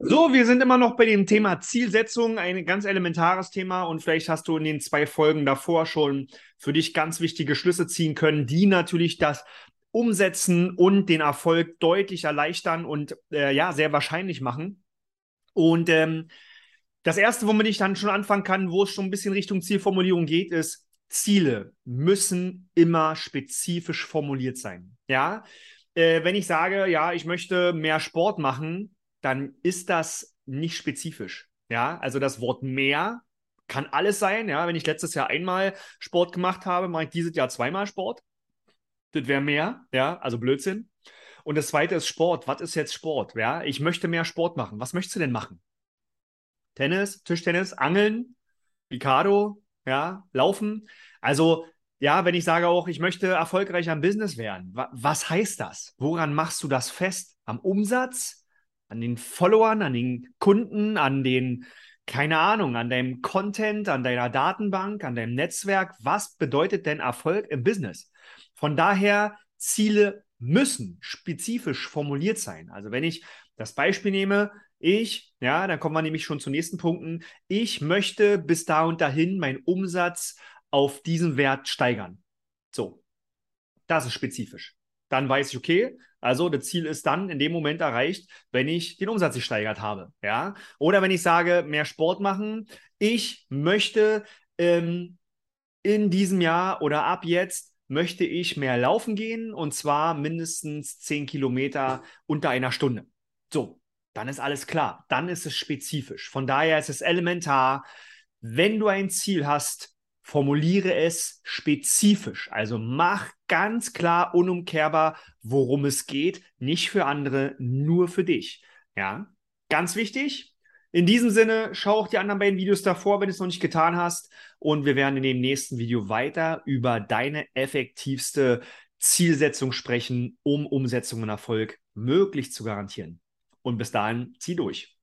So, wir sind immer noch bei dem Thema Zielsetzung, ein ganz elementares Thema und vielleicht hast du in den zwei Folgen davor schon für dich ganz wichtige Schlüsse ziehen können, die natürlich das Umsetzen und den Erfolg deutlich erleichtern und äh, ja, sehr wahrscheinlich machen. Und ähm, das erste, womit ich dann schon anfangen kann, wo es schon ein bisschen Richtung Zielformulierung geht, ist, Ziele müssen immer spezifisch formuliert sein. Ja, äh, wenn ich sage, ja, ich möchte mehr Sport machen, dann ist das nicht spezifisch. Ja, also das Wort mehr kann alles sein. Ja, wenn ich letztes Jahr einmal Sport gemacht habe, mache ich dieses Jahr zweimal Sport. Das wäre mehr. Ja, also Blödsinn. Und das zweite ist Sport. Was ist jetzt Sport? Ja, ich möchte mehr Sport machen. Was möchtest du denn machen? Tennis, Tischtennis, Angeln, Ricardo, ja, Laufen. Also, ja, wenn ich sage auch, ich möchte erfolgreicher im Business werden, wa was heißt das? Woran machst du das fest? Am Umsatz? An den Followern, an den Kunden, an den, keine Ahnung, an deinem Content, an deiner Datenbank, an deinem Netzwerk. Was bedeutet denn Erfolg im Business? Von daher, Ziele müssen spezifisch formuliert sein. Also wenn ich das Beispiel nehme, ich, ja, dann kommen wir nämlich schon zu nächsten Punkten. Ich möchte bis da und dahin meinen Umsatz auf diesen Wert steigern. So, das ist spezifisch. Dann weiß ich, okay, also das Ziel ist dann in dem Moment erreicht, wenn ich den Umsatz gesteigert habe. Ja? Oder wenn ich sage, mehr Sport machen. Ich möchte ähm, in diesem Jahr oder ab jetzt möchte ich mehr laufen gehen und zwar mindestens 10 Kilometer unter einer Stunde. So, dann ist alles klar. Dann ist es spezifisch. Von daher ist es elementar, wenn du ein Ziel hast, formuliere es spezifisch. Also mach ganz klar, unumkehrbar, worum es geht. Nicht für andere, nur für dich. Ja, ganz wichtig. In diesem Sinne, schau auch die anderen beiden Videos davor, wenn du es noch nicht getan hast. Und wir werden in dem nächsten Video weiter über deine effektivste Zielsetzung sprechen, um Umsetzung und Erfolg möglich zu garantieren. Und bis dahin, zieh durch.